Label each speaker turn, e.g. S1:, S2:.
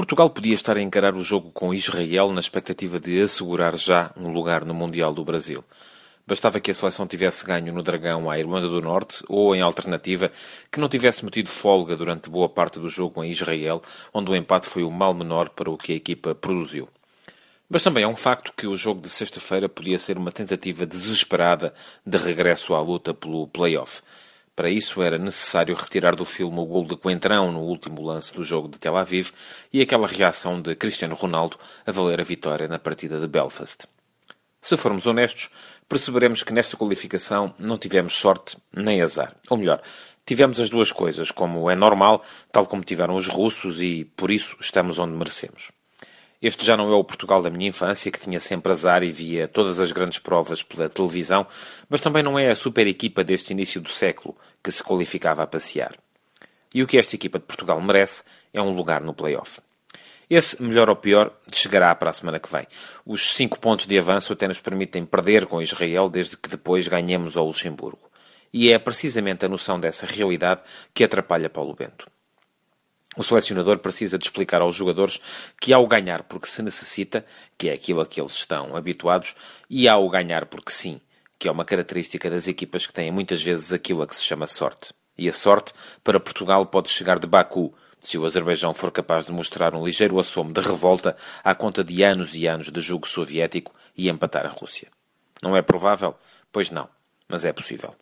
S1: Portugal podia estar a encarar o jogo com Israel na expectativa de assegurar já um lugar no Mundial do Brasil. Bastava que a seleção tivesse ganho no Dragão à Irlanda do Norte, ou, em alternativa, que não tivesse metido folga durante boa parte do jogo em Israel, onde o empate foi o mal menor para o que a equipa produziu. Mas também é um facto que o jogo de sexta-feira podia ser uma tentativa desesperada de regresso à luta pelo play-off. Para isso era necessário retirar do filme o gol de Coentrão no último lance do jogo de Tel Aviv e aquela reação de Cristiano Ronaldo a valer a vitória na partida de Belfast. Se formos honestos, perceberemos que nesta qualificação não tivemos sorte nem azar. Ou melhor, tivemos as duas coisas, como é normal, tal como tiveram os russos, e por isso estamos onde merecemos. Este já não é o Portugal da minha infância, que tinha sempre azar e via todas as grandes provas pela televisão, mas também não é a super equipa deste início do século, que se qualificava a passear. E o que esta equipa de Portugal merece é um lugar no play-off. Esse, melhor ou pior, chegará para a semana que vem. Os cinco pontos de avanço até nos permitem perder com Israel desde que depois ganhemos ao Luxemburgo. E é precisamente a noção dessa realidade que atrapalha Paulo Bento. O selecionador precisa de explicar aos jogadores que há o ganhar porque se necessita, que é aquilo a que eles estão habituados, e há o ganhar porque sim, que é uma característica das equipas que têm muitas vezes aquilo a que se chama sorte. E a sorte, para Portugal, pode chegar de Baku, se o Azerbaijão for capaz de mostrar um ligeiro assomo de revolta à conta de anos e anos de jugo soviético e empatar a Rússia. Não é provável? Pois não, mas é possível.